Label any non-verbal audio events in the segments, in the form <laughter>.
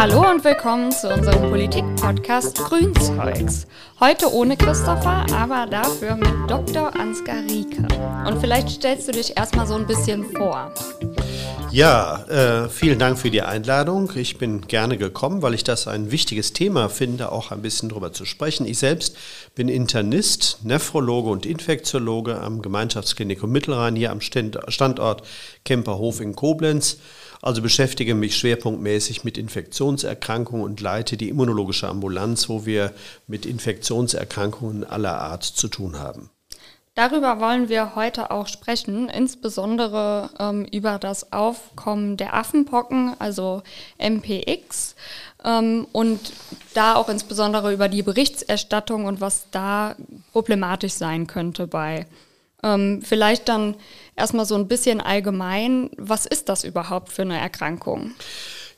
Hallo und willkommen zu unserem Politik-Podcast Grünzeugs. Heute ohne Christopher, aber dafür mit Dr. Ansgar Rieke. Und vielleicht stellst du dich erstmal so ein bisschen vor. Ja, äh, vielen Dank für die Einladung. Ich bin gerne gekommen, weil ich das ein wichtiges Thema finde, auch ein bisschen darüber zu sprechen. Ich selbst bin Internist, Nephrologe und Infektiologe am Gemeinschaftsklinikum Mittelrhein hier am Standort Kemperhof in Koblenz. Also beschäftige mich schwerpunktmäßig mit Infektionserkrankungen und leite die immunologische Ambulanz, wo wir mit Infektionserkrankungen aller Art zu tun haben. Darüber wollen wir heute auch sprechen, insbesondere ähm, über das Aufkommen der Affenpocken, also MPX, ähm, und da auch insbesondere über die Berichterstattung und was da problematisch sein könnte bei. Ähm, vielleicht dann erstmal so ein bisschen allgemein, was ist das überhaupt für eine Erkrankung?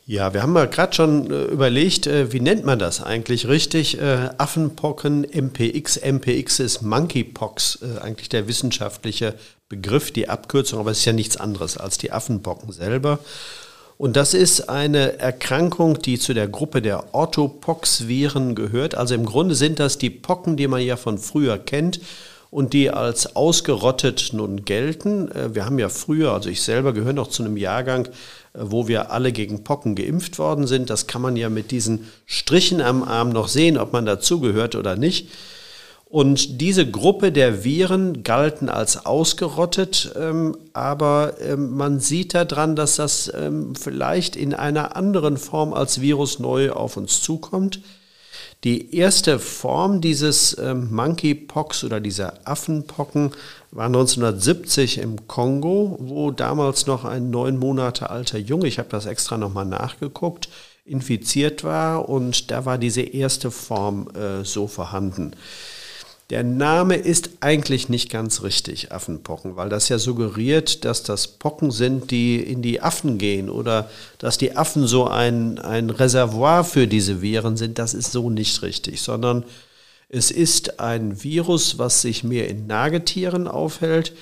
Ja, wir haben mal gerade schon äh, überlegt, äh, wie nennt man das eigentlich richtig? Äh, Affenpocken, MPX. MPX ist Monkeypox, äh, eigentlich der wissenschaftliche Begriff, die Abkürzung, aber es ist ja nichts anderes als die Affenpocken selber. Und das ist eine Erkrankung, die zu der Gruppe der Orthopox-Viren gehört. Also im Grunde sind das die Pocken, die man ja von früher kennt und die als ausgerottet nun gelten. Äh, wir haben ja früher, also ich selber gehöre noch zu einem Jahrgang, wo wir alle gegen Pocken geimpft worden sind. Das kann man ja mit diesen Strichen am Arm noch sehen, ob man dazugehört oder nicht. Und diese Gruppe der Viren galten als ausgerottet, ähm, aber ähm, man sieht daran, dass das ähm, vielleicht in einer anderen Form als Virus neu auf uns zukommt. Die erste Form dieses ähm, Monkeypox oder dieser Affenpocken war 1970 im Kongo, wo damals noch ein neun Monate alter Junge, ich habe das extra nochmal nachgeguckt, infiziert war und da war diese erste Form äh, so vorhanden. Der Name ist eigentlich nicht ganz richtig, Affenpocken, weil das ja suggeriert, dass das Pocken sind, die in die Affen gehen oder dass die Affen so ein, ein Reservoir für diese Viren sind. Das ist so nicht richtig, sondern es ist ein Virus, was sich mehr in Nagetieren aufhält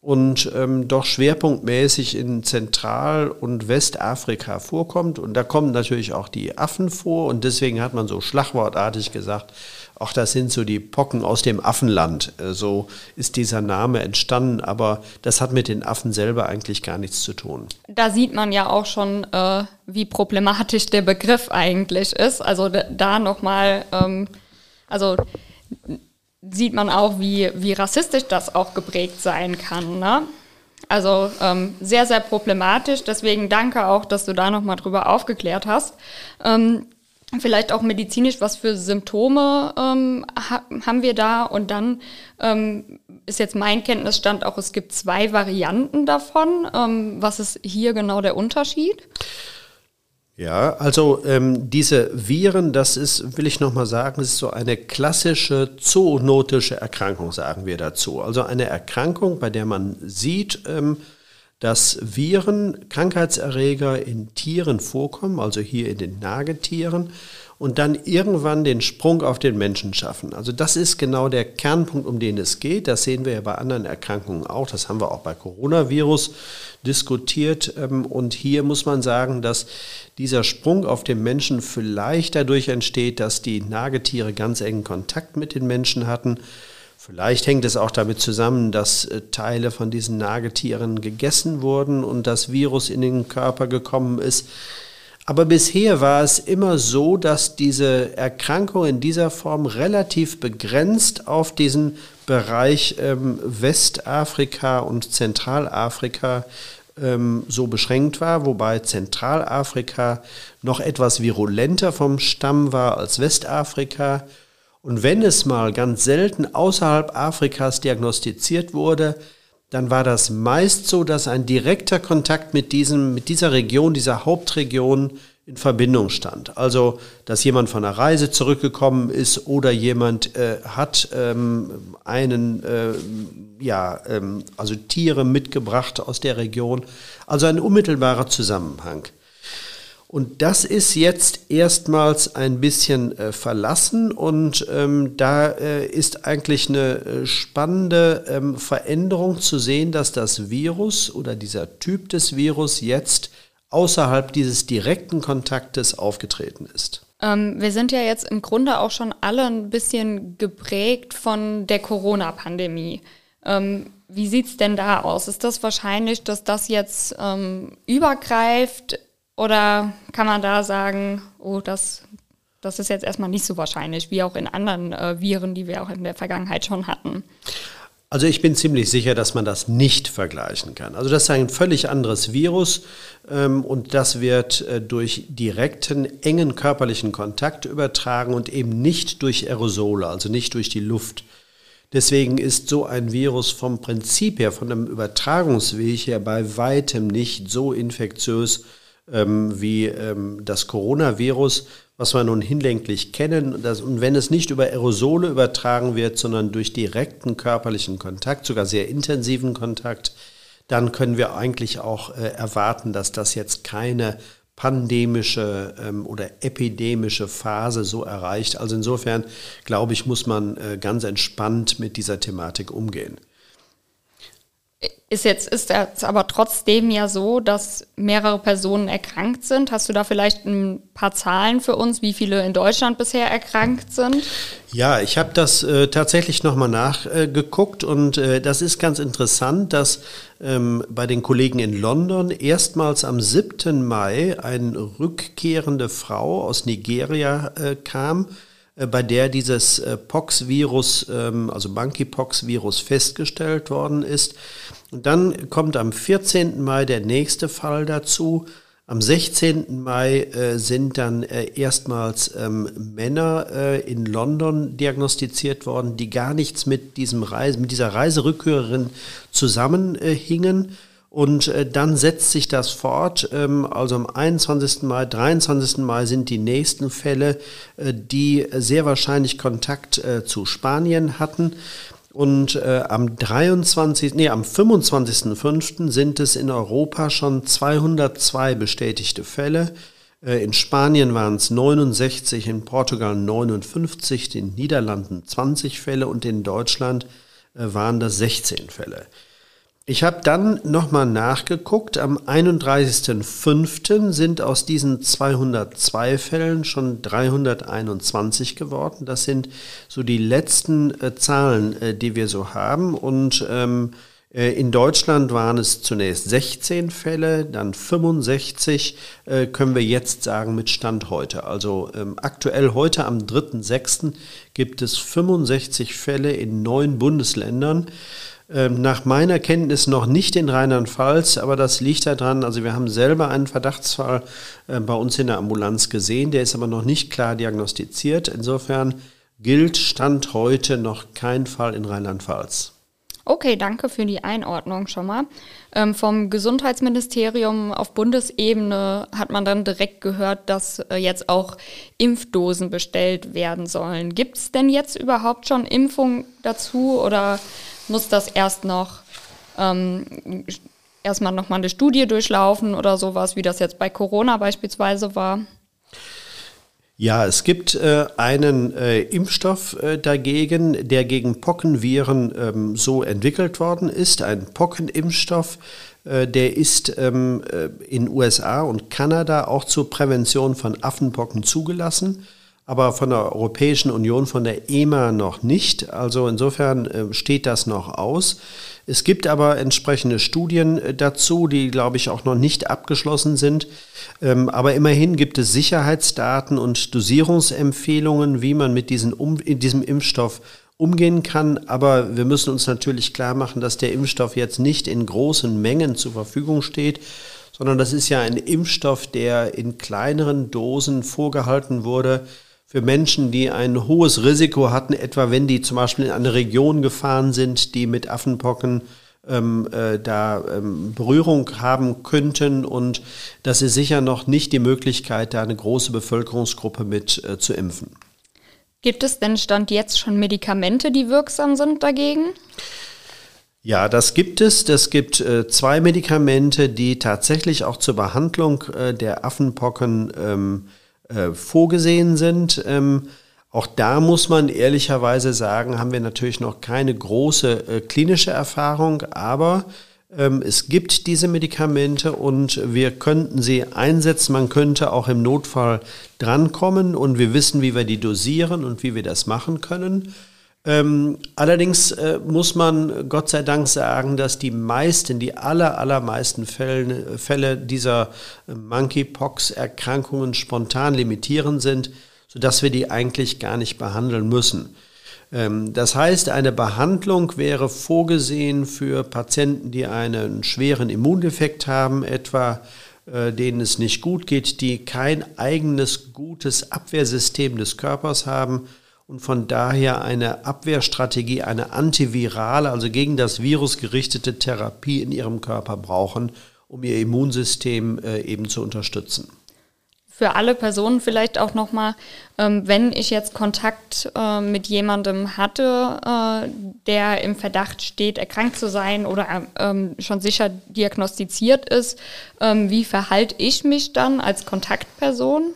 und ähm, doch schwerpunktmäßig in Zentral- und Westafrika vorkommt. Und da kommen natürlich auch die Affen vor und deswegen hat man so schlagwortartig gesagt, ach, das sind so die Pocken aus dem Affenland. Äh, so ist dieser Name entstanden, aber das hat mit den Affen selber eigentlich gar nichts zu tun. Da sieht man ja auch schon, äh, wie problematisch der Begriff eigentlich ist. Also da nochmal, ähm, also sieht man auch, wie, wie rassistisch das auch geprägt sein kann. Ne? Also ähm, sehr, sehr problematisch. Deswegen danke auch, dass du da nochmal drüber aufgeklärt hast. Ähm, vielleicht auch medizinisch, was für Symptome ähm, ha haben wir da? Und dann ähm, ist jetzt mein Kenntnisstand auch, es gibt zwei Varianten davon. Ähm, was ist hier genau der Unterschied? Ja, also ähm, diese Viren, das ist, will ich nochmal sagen, ist so eine klassische zoonotische Erkrankung, sagen wir dazu. Also eine Erkrankung, bei der man sieht, ähm, dass Viren, Krankheitserreger in Tieren vorkommen, also hier in den Nagetieren, und dann irgendwann den Sprung auf den Menschen schaffen. Also das ist genau der Kernpunkt, um den es geht. Das sehen wir ja bei anderen Erkrankungen auch. Das haben wir auch bei Coronavirus diskutiert. Ähm, und hier muss man sagen, dass dieser Sprung auf den Menschen vielleicht dadurch entsteht, dass die Nagetiere ganz engen Kontakt mit den Menschen hatten Vielleicht hängt es auch damit zusammen, dass äh, Teile von diesen Nagetieren gegessen wurden und das Virus in den Körper gekommen ist. Aber bisher war es immer so, dass diese Erkrankung in dieser Form relativ begrenzt auf diesen Bereich ähm, Westafrika und Zentralafrika ähm, so beschränkt war, wobei Zentralafrika noch etwas virulenter vom Stamm war als Westafrika und wenn es mal ganz selten außerhalb Afrikas diagnostiziert wurde, dann war das meist so, dass ein direkter Kontakt mit, diesem, mit dieser Region, dieser Hauptregion in Verbindung stand. Also, dass jemand von einer Reise zurückgekommen ist oder jemand äh, hat ähm, einen, äh, ja, ähm, also Tiere mitgebracht aus der Region. Also ein unmittelbarer Zusammenhang. Und das ist jetzt erstmals ein bisschen äh, verlassen und ähm, da äh, ist eigentlich eine äh, spannende ähm, Veränderung zu sehen, dass das Virus oder dieser Typ des Virus jetzt außerhalb dieses direkten Kontaktes aufgetreten ist. Ähm, wir sind ja jetzt im Grunde auch schon alle ein bisschen geprägt von der Corona-Pandemie. Ähm, wie sieht es denn da aus? Ist das wahrscheinlich, dass das jetzt ähm, übergreift oder kann man da sagen, oh, das, das ist jetzt erstmal nicht so wahrscheinlich, wie auch in anderen äh, Viren, die wir auch in der Vergangenheit schon hatten? Also ich bin ziemlich sicher, dass man das nicht vergleichen kann. Also das ist ein völlig anderes Virus ähm, und das wird äh, durch direkten, engen körperlichen Kontakt übertragen und eben nicht durch Aerosole, also nicht durch die Luft. Deswegen ist so ein Virus vom Prinzip her, von dem Übertragungsweg her bei weitem nicht so infektiös ähm, wie ähm, das Coronavirus, was wir nun hinlänglich kennen. Das, und wenn es nicht über Aerosole übertragen wird, sondern durch direkten körperlichen Kontakt, sogar sehr intensiven Kontakt, dann können wir eigentlich auch äh, erwarten, dass das jetzt keine pandemische ähm, oder epidemische Phase so erreicht. Also insofern, glaube ich, muss man äh, ganz entspannt mit dieser Thematik umgehen. Ist jetzt, ist jetzt aber trotzdem ja so, dass mehrere Personen erkrankt sind. Hast du da vielleicht ein paar Zahlen für uns, wie viele in Deutschland bisher erkrankt sind? Ja, ich habe das äh, tatsächlich nochmal nachgeguckt äh, und äh, das ist ganz interessant, dass ähm, bei den Kollegen in London erstmals am 7. Mai eine rückkehrende Frau aus Nigeria äh, kam bei der dieses äh, Pox-Virus, ähm, also Monkeypox-Virus festgestellt worden ist. Und dann kommt am 14. Mai der nächste Fall dazu. Am 16. Mai äh, sind dann äh, erstmals ähm, Männer äh, in London diagnostiziert worden, die gar nichts mit, diesem Reise, mit dieser Reiserückkehrerin zusammenhingen. Und äh, dann setzt sich das fort. Ähm, also am 21. Mai, 23. Mai sind die nächsten Fälle, äh, die sehr wahrscheinlich Kontakt äh, zu Spanien hatten. Und am 23., nee, am 25.05. sind es in Europa schon 202 bestätigte Fälle. In Spanien waren es 69, in Portugal 59, in den Niederlanden 20 Fälle und in Deutschland waren das 16 Fälle. Ich habe dann nochmal nachgeguckt. Am 31.05. sind aus diesen 202 Fällen schon 321 geworden. Das sind so die letzten äh, Zahlen, äh, die wir so haben. Und ähm, äh, in Deutschland waren es zunächst 16 Fälle, dann 65, äh, können wir jetzt sagen mit Stand heute. Also ähm, aktuell heute am 3.06. gibt es 65 Fälle in neun Bundesländern. Ähm, nach meiner Kenntnis noch nicht in Rheinland-Pfalz, aber das liegt daran, also wir haben selber einen Verdachtsfall äh, bei uns in der Ambulanz gesehen, der ist aber noch nicht klar diagnostiziert. Insofern gilt Stand heute noch kein Fall in Rheinland-Pfalz. Okay, danke für die Einordnung schon mal. Ähm, vom Gesundheitsministerium auf Bundesebene hat man dann direkt gehört, dass äh, jetzt auch Impfdosen bestellt werden sollen. Gibt es denn jetzt überhaupt schon Impfung dazu oder muss das erst noch ähm, erstmal nochmal eine Studie durchlaufen oder sowas, wie das jetzt bei Corona beispielsweise war? Ja, es gibt äh, einen äh, Impfstoff äh, dagegen, der gegen Pockenviren ähm, so entwickelt worden ist, ein Pockenimpfstoff. Äh, der ist ähm, äh, in USA und Kanada auch zur Prävention von Affenpocken zugelassen aber von der Europäischen Union, von der EMA noch nicht. Also insofern äh, steht das noch aus. Es gibt aber entsprechende Studien äh, dazu, die, glaube ich, auch noch nicht abgeschlossen sind. Ähm, aber immerhin gibt es Sicherheitsdaten und Dosierungsempfehlungen, wie man mit diesen, diesem Impfstoff umgehen kann. Aber wir müssen uns natürlich klar machen, dass der Impfstoff jetzt nicht in großen Mengen zur Verfügung steht, sondern das ist ja ein Impfstoff, der in kleineren Dosen vorgehalten wurde für Menschen, die ein hohes Risiko hatten, etwa wenn die zum Beispiel in eine Region gefahren sind, die mit Affenpocken ähm, äh, da ähm, Berührung haben könnten. Und das ist sicher noch nicht die Möglichkeit, da eine große Bevölkerungsgruppe mit äh, zu impfen. Gibt es denn Stand jetzt schon Medikamente, die wirksam sind dagegen? Ja, das gibt es. Es gibt äh, zwei Medikamente, die tatsächlich auch zur Behandlung äh, der Affenpocken ähm, äh, vorgesehen sind. Ähm, auch da muss man ehrlicherweise sagen, haben wir natürlich noch keine große äh, klinische Erfahrung, aber Ähm, es gibt diese Medikamente und wir könnten sie einsetzen. Man könnte auch im Notfall drankommen und wir wissen, wie wir die dosieren und wie wir das machen können. Ähm, allerdings äh, muss man Gott sei Dank sagen, dass die meisten, die aller, allermeisten Fälle, Fälle dieser äh, Monkeypox-Erkrankungen spontan limitieren sind, sodass wir die eigentlich gar nicht behandeln müssen. Ähm, das heißt, eine Behandlung wäre vorgesehen für Patienten, die einen schweren Immundefekt haben, etwa äh, denen es nicht gut geht, die kein eigenes gutes Abwehrsystem des Körpers haben und von daher eine Abwehrstrategie, eine antivirale, also gegen das Virus gerichtete Therapie in ihrem Körper brauchen, um ihr Immunsystem äh, eben zu unterstützen für alle Personen vielleicht auch nochmal, ähm, wenn ich jetzt Kontakt äh, mit jemandem hatte, äh, der im Verdacht steht, erkrankt zu sein oder ähm, schon sicher diagnostiziert ist, ähm, wie verhalte ich mich dann als Kontaktperson?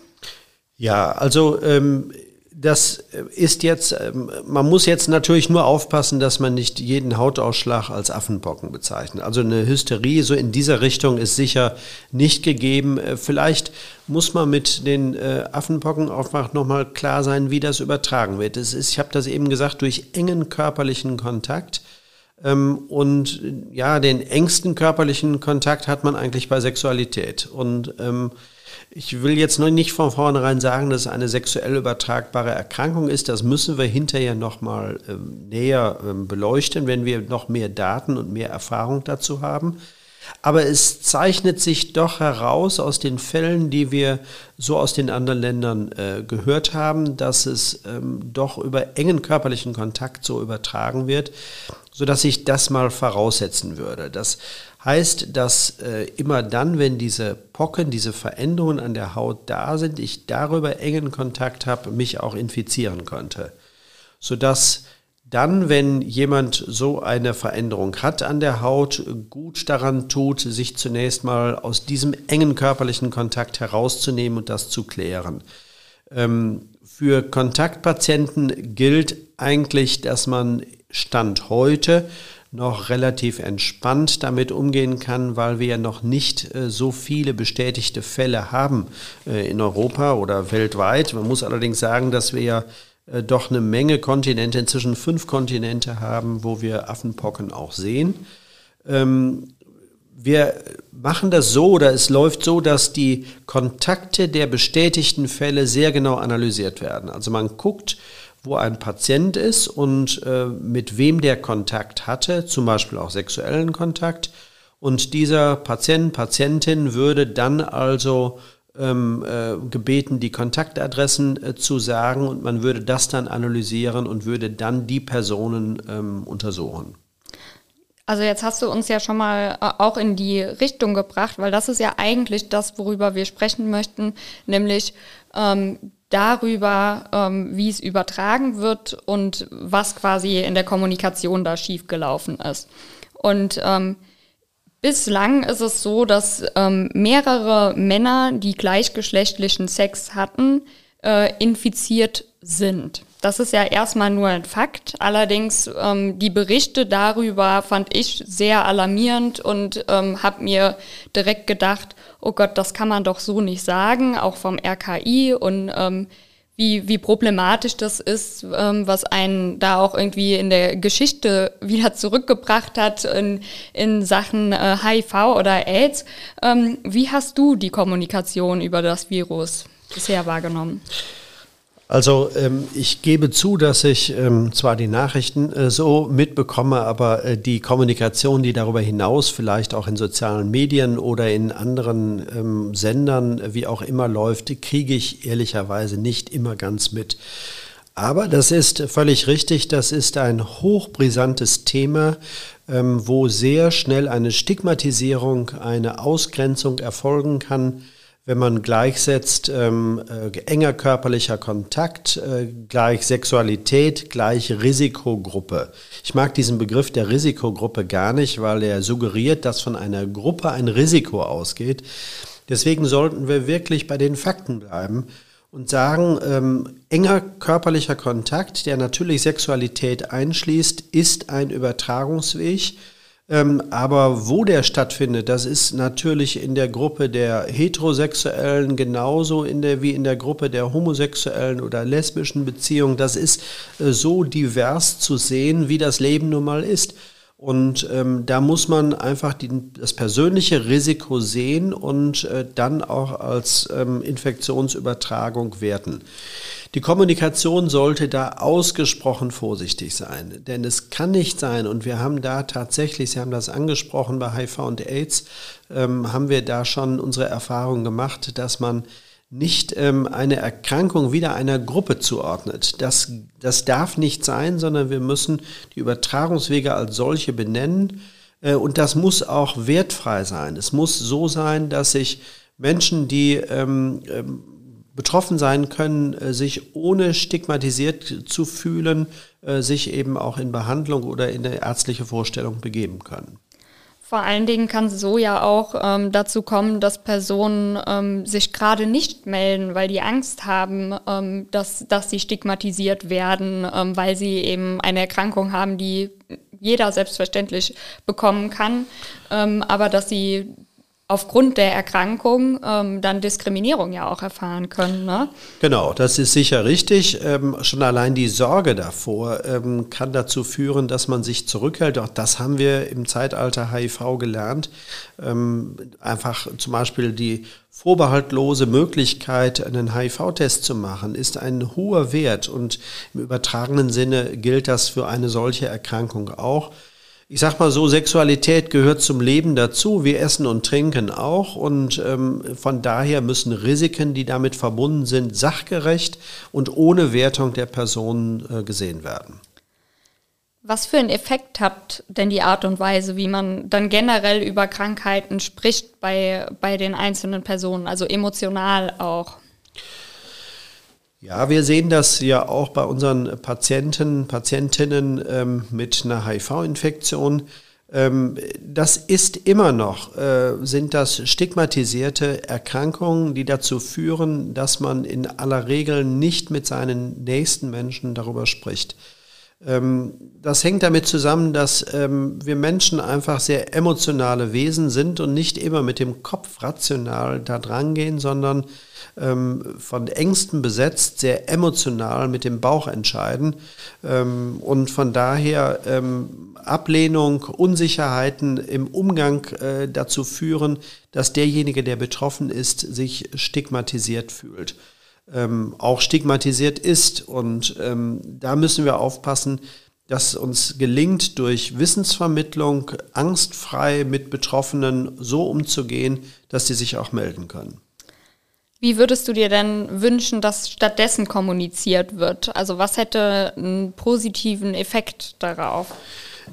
Ja, also ähm, das ist jetzt, ähm, man muss jetzt natürlich nur aufpassen, dass man nicht jeden Hautausschlag als Affenpocken bezeichnet. Also eine Hysterie so in dieser Richtung ist sicher nicht gegeben. Äh, vielleicht muss man mit den äh, Affenpocken auch nochmal klar sein, wie das übertragen wird. Es ist, ich habe das eben gesagt, durch engen körperlichen Kontakt. Ähm, und ja, den engsten körperlichen Kontakt hat man eigentlich bei Sexualität. Und ähm, ich will jetzt noch nicht von vornherein sagen, dass es eine sexuell übertragbare Erkrankung ist. Das müssen wir hinterher nochmal ähm, näher ähm, beleuchten, wenn wir noch mehr Daten und mehr Erfahrung dazu haben. Aber es zeichnet sich doch heraus aus den Fällen, die wir so aus den anderen Ländern äh, gehört haben, dass es ähm, doch über engen körperlichen Kontakt so übertragen wird, sodass ich das mal voraussetzen würde. Das heißt, dass äh, immer dann, wenn diese Pocken, diese Veränderungen an der Haut da sind, ich darüber engen Kontakt habe, mich auch infizieren könnte. Sodass dann, wenn jemand so eine Veränderung hat an der Haut, gut daran tut, sich zunächst mal aus diesem engen körperlichen Kontakt herauszunehmen und das zu klären. Ähm, für Kontaktpatienten gilt eigentlich, dass man Stand heute noch relativ entspannt damit umgehen kann, weil wir ja noch nicht äh, so viele bestätigte Fälle haben äh, in Europa oder weltweit. Man muss allerdings sagen, dass wir ja äh, doch eine Menge Kontinente, inzwischen fünf Kontinente haben, wo wir Affenpocken auch sehen. Ähm, wir machen das so oder es läuft so, dass die Kontakte der bestätigten Fälle sehr genau analysiert werden. Also man guckt, wo ein Patient ist und äh, mit wem der Kontakt hatte, zum Beispiel auch sexuellen Kontakt. Und dieser Patient, Patientin würde dann also ähm, äh, gebeten, die Kontaktadressen äh, zu sagen und man würde das dann analysieren und würde dann die Personen ähm, untersuchen. Also jetzt hast du uns ja schon mal äh, auch in die Richtung gebracht, weil das ist ja eigentlich das, worüber wir sprechen möchten, nämlich ähm, darüber, ähm, wie es übertragen wird und was quasi in der Kommunikation da schiefgelaufen ist. Und ähm, bislang ist es so, dass ähm, mehrere Männer, die gleichgeschlechtlichen Sex hatten, äh, infiziert sind. Das ist ja erstmal nur ein Fakt. Allerdings ähm, die Berichte darüber fand ich sehr alarmierend und ähm, habe mir direkt gedacht, oh Gott, das kann man doch so nicht sagen, auch vom RKI und ähm, wie, wie problematisch das ist, ähm, was einen da auch irgendwie in der Geschichte <laughs> wieder zurückgebracht hat in, in Sachen äh, HIV oder AIDS. Ähm, wie hast du die Kommunikation über das Virus bisher wahrgenommen? Also ähm, ich gebe zu, dass ich ähm, zwar die Nachrichten äh, so mitbekomme, aber äh, die Kommunikation, die darüber hinaus vielleicht auch in sozialen Medien oder in anderen ähm, Sendern, wie auch immer läuft, kriege ich ehrlicherweise nicht immer ganz mit. Aber das ist völlig richtig, das ist ein hochbrisantes Thema, ähm, wo sehr schnell eine Stigmatisierung, eine Ausgrenzung erfolgen kann wenn man gleichsetzt, ähm, äh, enger körperlicher Kontakt, äh, gleich Sexualität, gleich Risikogruppe. Ich mag diesen Begriff der Risikogruppe gar nicht, weil er suggeriert, dass von einer Gruppe ein Risiko ausgeht. Deswegen sollten wir wirklich bei den Fakten bleiben und sagen, ähm, enger körperlicher Kontakt, der natürlich Sexualität einschließt, ist ein Übertragungsweg Ähm, aber wo der stattfindet, das ist natürlich in der Gruppe der Heterosexuellen genauso in der, wie in der Gruppe der homosexuellen oder lesbischen Beziehungen. Das ist äh, so divers zu sehen, wie das Leben nun mal ist. Und ähm, da muss man einfach die, das persönliche Risiko sehen und äh, dann auch als ähm, Infektionsübertragung werten. Die Kommunikation sollte da ausgesprochen vorsichtig sein, denn es kann nicht sein, und wir haben da tatsächlich, Sie haben das angesprochen, bei HIV und AIDS ähm, haben wir da schon unsere Erfahrung gemacht, dass man nicht ähm, eine Erkrankung wieder einer Gruppe zuordnet. Das, das darf nicht sein, sondern wir müssen die Übertragungswege als solche benennen. Äh, und das muss auch wertfrei sein. Es muss so sein, dass sich Menschen, die ähm, ähm, betroffen sein können, äh, sich ohne stigmatisiert zu fühlen, äh, sich eben auch in Behandlung oder in eine ärztliche Vorstellung begeben können. Vor allen Dingen kann es so ja auch ähm, dazu kommen, dass Personen ähm, sich gerade nicht melden, weil die Angst haben, ähm, dass, dass sie stigmatisiert werden, ähm, weil sie eben eine Erkrankung haben, die jeder selbstverständlich bekommen kann, ähm, aber dass sie aufgrund der Erkrankung ähm, dann Diskriminierung ja auch erfahren können. Ne? Genau, das ist sicher richtig. Ähm, schon allein die Sorge davor ähm, kann dazu führen, dass man sich zurückhält. Auch das haben wir im Zeitalter HIV gelernt. Ähm, einfach zum Beispiel die vorbehaltlose Möglichkeit, einen HIV-Test zu machen, ist ein hoher Wert und im übertragenen Sinne gilt das für eine solche Erkrankung auch ich sag mal so, Sexualität gehört zum Leben dazu. Wir essen und trinken auch. Und ähm, von daher müssen Risiken, die damit verbunden sind, sachgerecht und ohne Wertung der Personen äh, gesehen werden. Was für einen Effekt hat denn die Art und Weise, wie man dann generell über Krankheiten spricht bei, bei den einzelnen Personen, also emotional auch? Ja, wir sehen das ja auch bei unseren Patienten, Patientinnen ähm, mit einer HIV-Infektion. Ähm, das ist immer noch, äh, sind das stigmatisierte Erkrankungen, die dazu führen, dass man in aller Regel nicht mit seinen nächsten Menschen darüber spricht. Ähm, das hängt damit zusammen, dass ähm, wir Menschen einfach sehr emotionale Wesen sind und nicht immer mit dem Kopf rational da dran gehen, sondern ähm, von Ängsten besetzt, sehr emotional mit dem Bauch entscheiden. Und von daher Ablehnung, Unsicherheiten im Umgang äh, dazu führen, dass derjenige, der betroffen ist, sich stigmatisiert fühlt ähm, auch stigmatisiert ist. Und ähm, da müssen wir aufpassen, dass uns gelingt, durch Wissensvermittlung angstfrei mit Betroffenen so umzugehen, dass sie sich auch melden können. Wie würdest du dir denn wünschen, dass stattdessen kommuniziert wird? Also was hätte einen positiven Effekt darauf?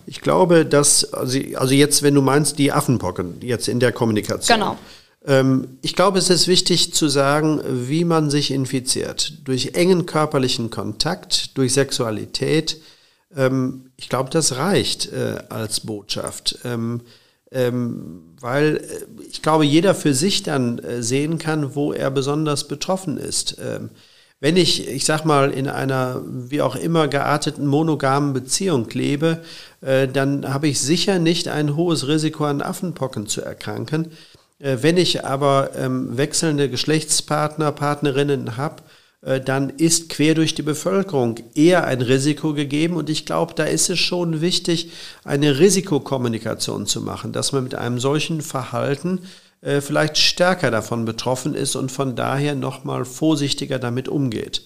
Ich glaube, dass, also, also jetzt, wenn du meinst, die Affenpocken, jetzt in der Kommunikation. Genau. Ähm, ich glaube, es ist wichtig zu sagen, wie man sich infiziert. Durch engen körperlichen Kontakt, durch Sexualität. Ähm, ich glaube, das reicht äh, als Botschaft. Ähm, weil äh, ich glaube, jeder für sich dann äh, sehen kann, wo er besonders betroffen ist. wenn ich, ich sag mal, in einer wie auch immer gearteten monogamen Beziehung lebe, dann habe ich sicher nicht ein hohes Risiko an Affenpocken zu erkranken. Äh, wenn ich aber ähm, wechselnde Geschlechtspartner, Partnerinnen habe, äh, dann ist quer durch die Bevölkerung eher ein Risiko gegeben. Und ich glaube, da ist es schon wichtig, eine Risikokommunikation zu machen, dass man mit einem solchen Verhalten äh, vielleicht stärker davon betroffen ist und von daher nochmal vorsichtiger damit umgeht.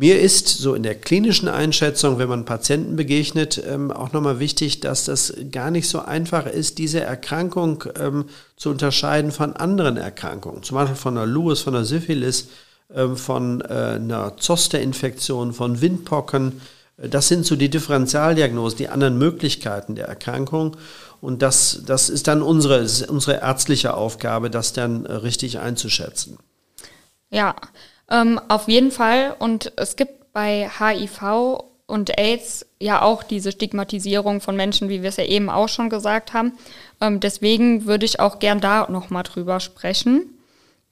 Mir ist so in der klinischen Einschätzung, wenn man Patienten begegnet, ähm, auch nochmal wichtig, dass das gar nicht so einfach ist, diese Erkrankung ähm, zu unterscheiden von anderen Erkrankungen. Zum Beispiel von einer Lewis, von einer Syphilis, ähm, von äh, einer Zosterinfektion, von Windpocken. Das sind so die Differentialdiagnosen, die anderen Möglichkeiten der Erkrankung. Und das, das ist dann unsere, unsere ärztliche Aufgabe, das dann äh, richtig einzuschätzen. Ja, ähm, auf jeden Fall. Und es gibt bei HIV und AIDS ja auch diese Stigmatisierung von Menschen, wie wir es ja eben auch schon gesagt haben. Ähm, deswegen würde ich auch gern da nochmal drüber sprechen.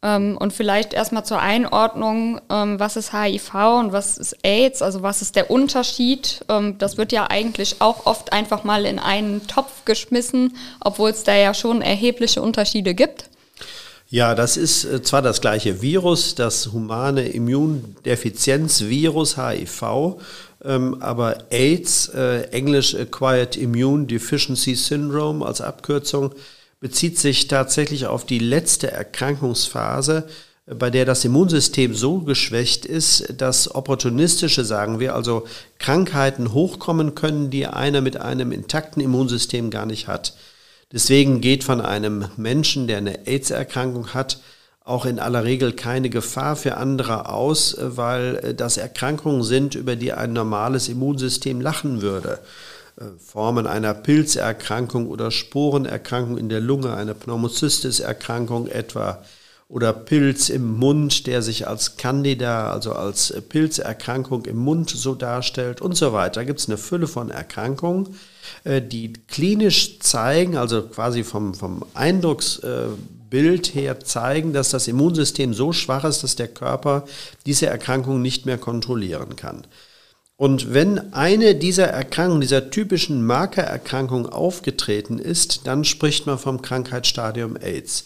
Ähm, und vielleicht erstmal zur Einordnung, ähm, was ist HIV und was ist AIDS, also was ist der Unterschied? Ähm, das wird ja eigentlich auch oft einfach mal in einen Topf geschmissen, obwohl es da ja schon erhebliche Unterschiede gibt. Ja, das ist äh, zwar das gleiche Virus, das humane Immundefizienzvirus HIV, ähm, aber AIDS, äh, Englisch Acquired Immune Deficiency Syndrome als Abkürzung, bezieht sich tatsächlich auf die letzte Erkrankungsphase, äh, bei der das Immunsystem so geschwächt ist, dass opportunistische, sagen wir, also Krankheiten hochkommen können, die einer mit einem intakten Immunsystem gar nicht hat. Deswegen geht von einem Menschen, der eine AIDS-Erkrankung hat, auch in aller Regel keine Gefahr für andere aus, weil äh, das Erkrankungen sind, über die ein normales Immunsystem lachen würde. Äh, Formen einer Pilzerkrankung oder Sporenerkrankung in der Lunge, eine Pneumocystis-Erkrankung etwa oder Pilz im Mund, der sich als Candida, also als Pilzerkrankung im Mund so darstellt und so weiter. Da gibt es eine Fülle von Erkrankungen, die klinisch zeigen, also quasi vom, vom Eindrucks Bild her zeigen, dass das Immunsystem so schwach ist, dass der Körper diese Erkrankung nicht mehr kontrollieren kann. Und wenn eine dieser Erkrankungen, dieser typischen Markererkrankung aufgetreten ist, dann spricht man vom Krankheitsstadium AIDS.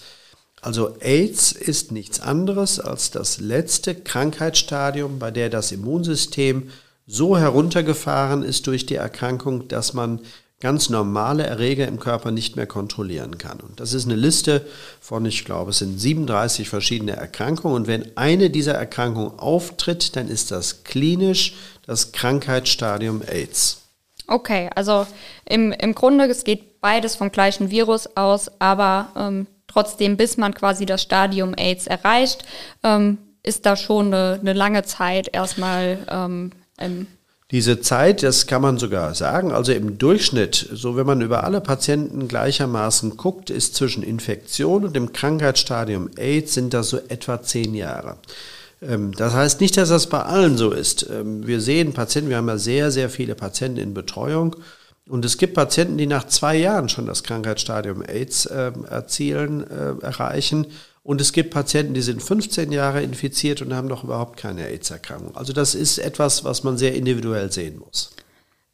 Also AIDS ist nichts anderes als das letzte Krankheitsstadium, bei der das Immunsystem so heruntergefahren ist durch die Erkrankung, dass man ganz normale Erreger im Körper nicht mehr kontrollieren kann. Und das ist eine Liste von, ich glaube, es sind 37 verschiedene Erkrankungen. Und wenn eine dieser Erkrankungen auftritt, dann ist das klinisch das Krankheitsstadium AIDS. Okay, also im, im Grunde, es geht beides vom gleichen Virus aus, aber ähm, trotzdem, bis man quasi das Stadium AIDS erreicht, ähm, ist da schon eine, eine lange Zeit erstmal ähm, im diese Zeit, das kann man sogar sagen, also im Durchschnitt, so wenn man über alle Patienten gleichermaßen guckt, ist zwischen Infektion und dem Krankheitsstadium AIDS sind das so etwa zehn Jahre. Ähm, das heißt nicht, dass das bei allen so ist. Ähm, wir sehen Patienten, wir haben ja sehr, sehr viele Patienten in Betreuung und es gibt Patienten, die nach zwei Jahren schon das Krankheitsstadium AIDS ähm, erzielen, äh, erreichen und es gibt Patienten, die sind 15 Jahre infiziert und haben noch überhaupt keine AIDS-Erkrankung. Also das ist etwas, was man sehr individuell sehen muss.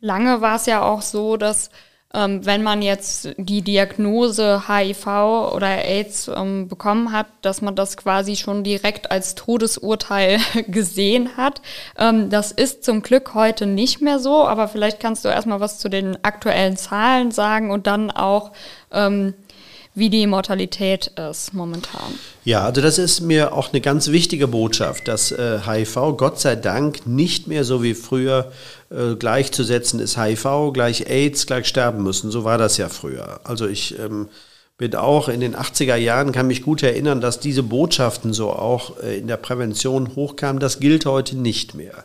Lange war es ja auch so, dass ähm, wenn man jetzt die Diagnose HIV oder AIDS ähm, bekommen hat, dass man das quasi schon direkt als Todesurteil <laughs> gesehen hat. Ähm, das ist zum Glück heute nicht mehr so, aber vielleicht kannst du erstmal was zu den aktuellen Zahlen sagen und dann auch ähm, wie die Mortalität ist momentan. Ja, also das ist mir auch eine ganz wichtige Botschaft, dass äh, HIV Gott sei Dank nicht mehr so wie früher äh, gleichzusetzen ist. HIV gleich AIDS gleich sterben müssen. So war das ja früher. Also ich ähm, bin auch in den 80er Jahren, kann mich gut erinnern, dass diese Botschaften so auch äh, in der Prävention hochkamen. Das gilt heute nicht mehr.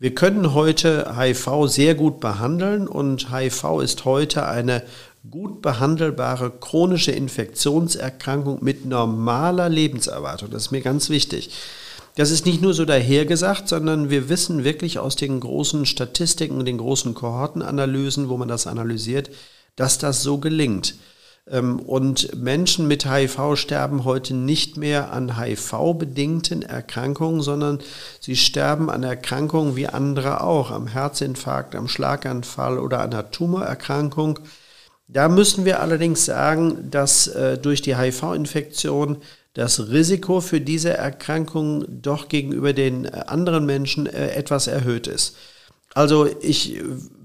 Wir können heute HIV sehr gut behandeln und HIV ist heute eine gut behandelbare chronische Infektionserkrankung mit normaler Lebenserwartung. Das ist mir ganz wichtig. Das ist nicht nur so dahergesagt, sondern wir wissen wirklich aus den großen Statistiken und den großen Kohortenanalysen, wo man das analysiert, dass das so gelingt. Ähm, und Menschen mit HIV sterben heute nicht mehr an HIV-bedingten Erkrankungen, sondern sie sterben an Erkrankungen wie andere auch, am Herzinfarkt, am Schlaganfall oder einer Tumorerkrankung. Da müssen wir allerdings sagen, dass äh, durch die HIV-Infektion das Risiko für diese Erkrankung doch gegenüber den äh, anderen Menschen äh, etwas erhöht ist. Also ich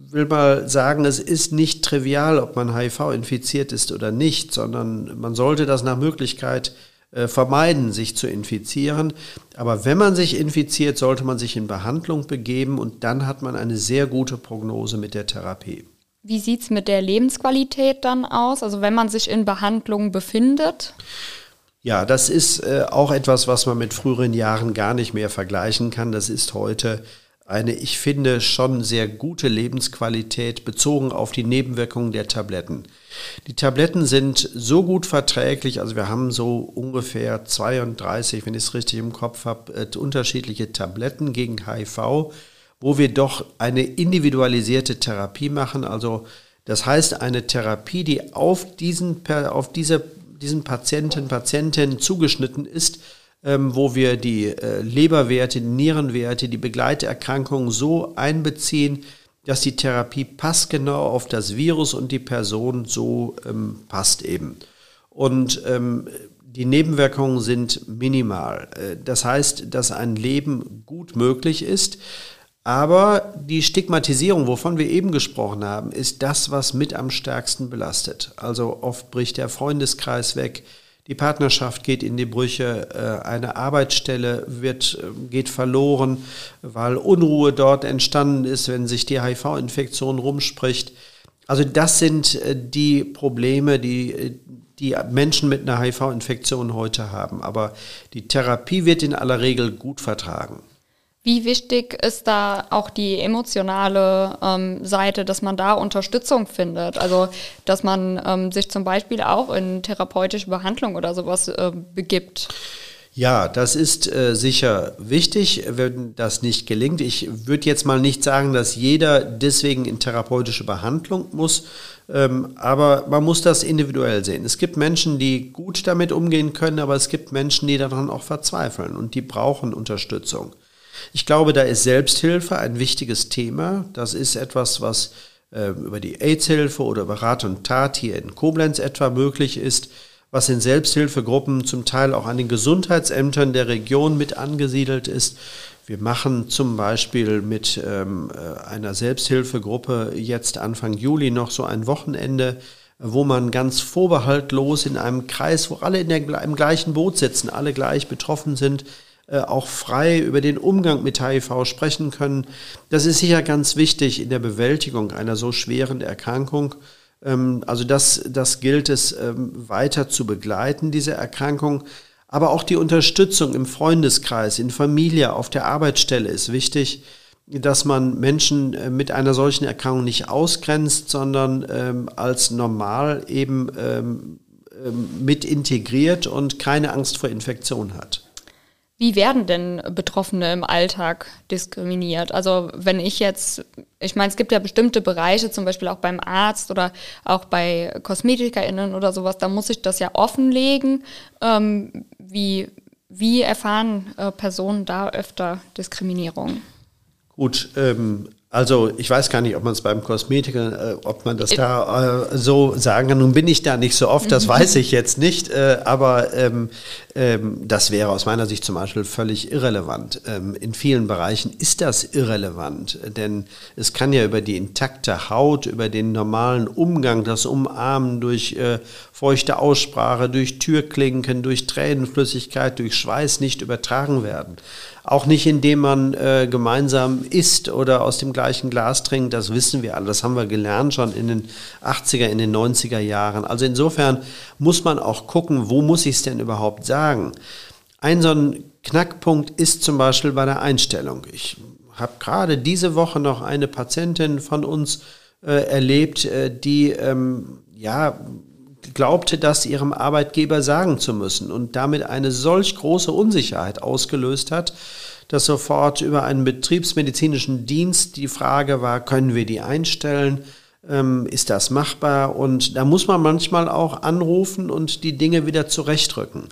will mal sagen, es ist nicht trivial, ob man HIV infiziert ist oder nicht, sondern man sollte das nach Möglichkeit äh, vermeiden, sich zu infizieren. Aber wenn man sich infiziert, sollte man sich in Behandlung begeben und dann hat man eine sehr gute Prognose mit der Therapie. Wie sieht es mit der Lebensqualität dann aus? Also wenn man sich in Behandlung befindet? Ja, das ist äh, auch etwas, was man mit früheren Jahren gar nicht mehr vergleichen kann. Das ist heute eine, ich finde, schon sehr gute Lebensqualität bezogen auf die Nebenwirkungen der Tabletten. Die Tabletten sind so gut verträglich, also wir haben so ungefähr 32, wenn ich es richtig im Kopf habe, äh, unterschiedliche Tabletten gegen HIV wo wir doch eine individualisierte Therapie machen. Also das heißt eine Therapie, die auf diesen, auf diese, diesen Patienten, Patientinnen zugeschnitten ist, ähm, wo wir die äh, Leberwerte, die Nierenwerte, die Begleiterkrankungen so einbeziehen, dass die Therapie passgenau auf das Virus und die Person so ähm, passt eben. Und ähm, die Nebenwirkungen sind minimal. Äh, das heißt, dass ein Leben gut möglich ist. Aber die Stigmatisierung, wovon wir eben gesprochen haben, ist das, was mit am stärksten belastet. Also oft bricht der Freundeskreis weg, die Partnerschaft geht in die Brüche, äh, eine Arbeitsstelle wird, äh, geht verloren, weil Unruhe dort entstanden ist, wenn sich die HIV-Infektion rumspricht. Also das sind die Probleme, die die Menschen mit einer HIV-Infektion heute haben. Aber die Therapie wird in aller Regel gut vertragen. Wie wichtig ist da auch die emotionale ähm, Seite, dass man da Unterstützung findet? Also, dass man ähm, sich zum Beispiel auch in therapeutische Behandlung oder sowas äh, begibt? Ja, das ist äh, sicher wichtig, wenn das nicht gelingt. Ich würde jetzt mal nicht sagen, dass jeder deswegen in therapeutische Behandlung muss, ähm, aber man muss das individuell sehen. Es gibt Menschen, die gut damit umgehen können, aber es gibt Menschen, die daran auch verzweifeln und die brauchen Unterstützung. Ich glaube, da ist Selbsthilfe ein wichtiges Thema. Das ist etwas, was äh, über die AIDS-Hilfe oder über Rat und Tat hier in Koblenz etwa möglich ist, was in Selbsthilfegruppen zum Teil auch an den Gesundheitsämtern der Region mit angesiedelt ist. Wir machen zum Beispiel mit ähm, äh, einer Selbsthilfegruppe jetzt Anfang Juli noch so ein Wochenende, wo man ganz vorbehaltlos in einem Kreis, wo alle in der, im gleichen Boot sitzen, alle gleich betroffen sind, auch frei über den Umgang mit HIV sprechen können. Das ist sicher ganz wichtig in der Bewältigung einer so schweren Erkrankung. Ähm, also das, das gilt es ähm, weiter zu begleiten, diese Erkrankung. Aber auch die Unterstützung im Freundeskreis, in Familie, auf der Arbeitsstelle ist wichtig, dass man Menschen äh, mit einer solchen Erkrankung nicht ausgrenzt, sondern ähm, als normal eben mit integriert und keine Angst vor Infektion hat. Wie werden denn Betroffene im Alltag diskriminiert? Also wenn ich jetzt, ich meine, es gibt ja bestimmte Bereiche, zum Beispiel auch beim Arzt oder auch bei KosmetikerInnen oder sowas, da muss ich das ja offenlegen. Ähm, wie, wie erfahren äh, Personen da öfter Diskriminierung? Gut, ähm, also ich weiß gar nicht, ob man es beim Kosmetiker, äh, ob man das äh, da äh, so sagen kann. Nun bin ich da nicht so oft, das weiß ich jetzt nicht, äh, aber ähm, ähm, das wäre aus meiner Sicht zum Beispiel völlig irrelevant. Ähm, in vielen Bereichen ist das irrelevant, denn es kann ja über die intakte Haut, über den normalen Umgang, das Umarmen durch äh, feuchte Aussprache, durch Türklinken, durch Tränenflüssigkeit, durch Schweiß nicht übertragen werden. Auch nicht, indem man äh, gemeinsam isst oder aus dem gleichen Glas trinkt, das wissen wir alle. Das haben wir gelernt schon in den 80er, in den 90er Jahren. Also insofern muss man auch gucken, wo muss ich es denn überhaupt sagen. Ein so ein Knackpunkt ist zum Beispiel bei der Einstellung. Ich habe gerade diese Woche noch eine Patientin von uns äh, erlebt, äh, die ähm, ja glaubte, das ihrem Arbeitgeber sagen zu müssen und damit eine solch große Unsicherheit ausgelöst hat, dass sofort über einen betriebsmedizinischen Dienst die Frage war, können wir die einstellen? Ähm, ist das machbar? Und da muss man manchmal auch anrufen und die Dinge wieder zurechtrücken.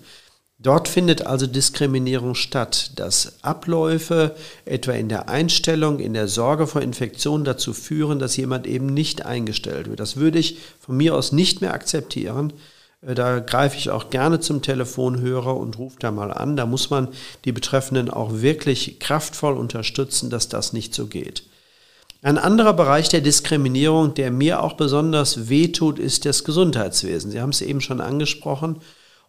Dort findet also Diskriminierung statt, dass Abläufe etwa in der Einstellung, in der Sorge vor Infektionen dazu führen, dass jemand eben nicht eingestellt wird. Das würde ich von mir aus nicht mehr akzeptieren. Äh, da greife ich auch gerne zum Telefonhörer und rufe da mal an. Da muss man die Betreffenden auch wirklich kraftvoll unterstützen, dass das nicht so geht. Ein anderer Bereich der Diskriminierung, der mir auch besonders wehtut, ist das Gesundheitswesen. Sie haben es eben schon angesprochen.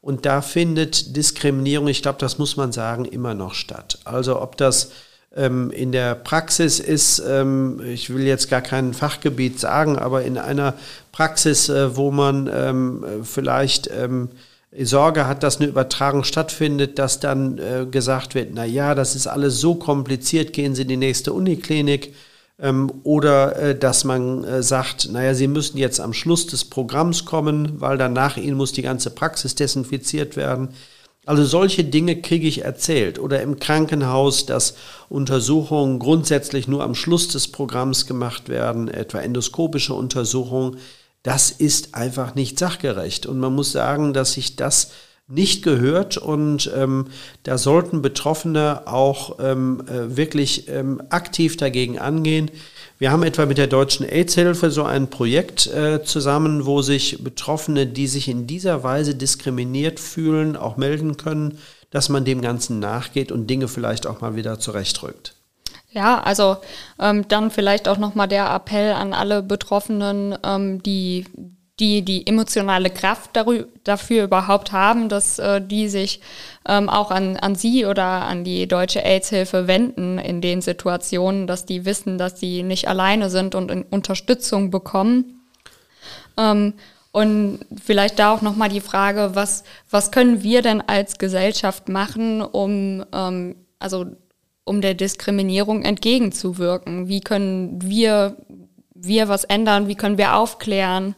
Und da findet Diskriminierung, ich glaube, das muss man sagen, immer noch statt. Also ob das ähm, in der Praxis ist, ähm, ich will jetzt gar kein Fachgebiet sagen, aber in einer Praxis, äh, wo man ähm, vielleicht ähm, Sorge hat, dass eine Übertragung stattfindet, dass dann äh, gesagt wird, na ja, das ist alles so kompliziert, gehen Sie in die nächste Uniklinik ähm, oder äh, dass man äh, sagt, naja, Sie müssen jetzt am Schluss des Programms kommen, weil dann nach Ihnen muss die ganze Praxis desinfiziert werden. Also solche Dinge kriege ich erzählt. Oder im Krankenhaus, dass Untersuchungen grundsätzlich nur am Schluss des Programms gemacht werden, etwa endoskopische Untersuchungen. Das ist einfach nicht sachgerecht. Und man muss sagen, dass sich das nicht gehört und ähm, da sollten Betroffene auch ähm, äh, wirklich ähm, aktiv dagegen angehen. Wir haben etwa mit der Deutschen AIDS-Hilfe so ein Projekt äh, zusammen, wo sich Betroffene, die sich in dieser Weise diskriminiert fühlen, auch melden können, dass man dem Ganzen nachgeht und Dinge vielleicht auch mal wieder zurechtrückt. Ja, also ähm, dann vielleicht auch nochmal der Appell an alle Betroffenen, ähm, die die die emotionale Kraft dafür überhaupt haben, dass äh, die sich ähm, auch an, an Sie oder an die Deutsche AIDS-Hilfe wenden in den Situationen, dass die wissen, dass sie nicht alleine sind und Unterstützung bekommen. Ähm, und vielleicht da auch nochmal die Frage, was, was können wir denn als Gesellschaft machen, um, ähm, also, um der Diskriminierung entgegenzuwirken? Wie können wir, wir was ändern? Wie können wir aufklären?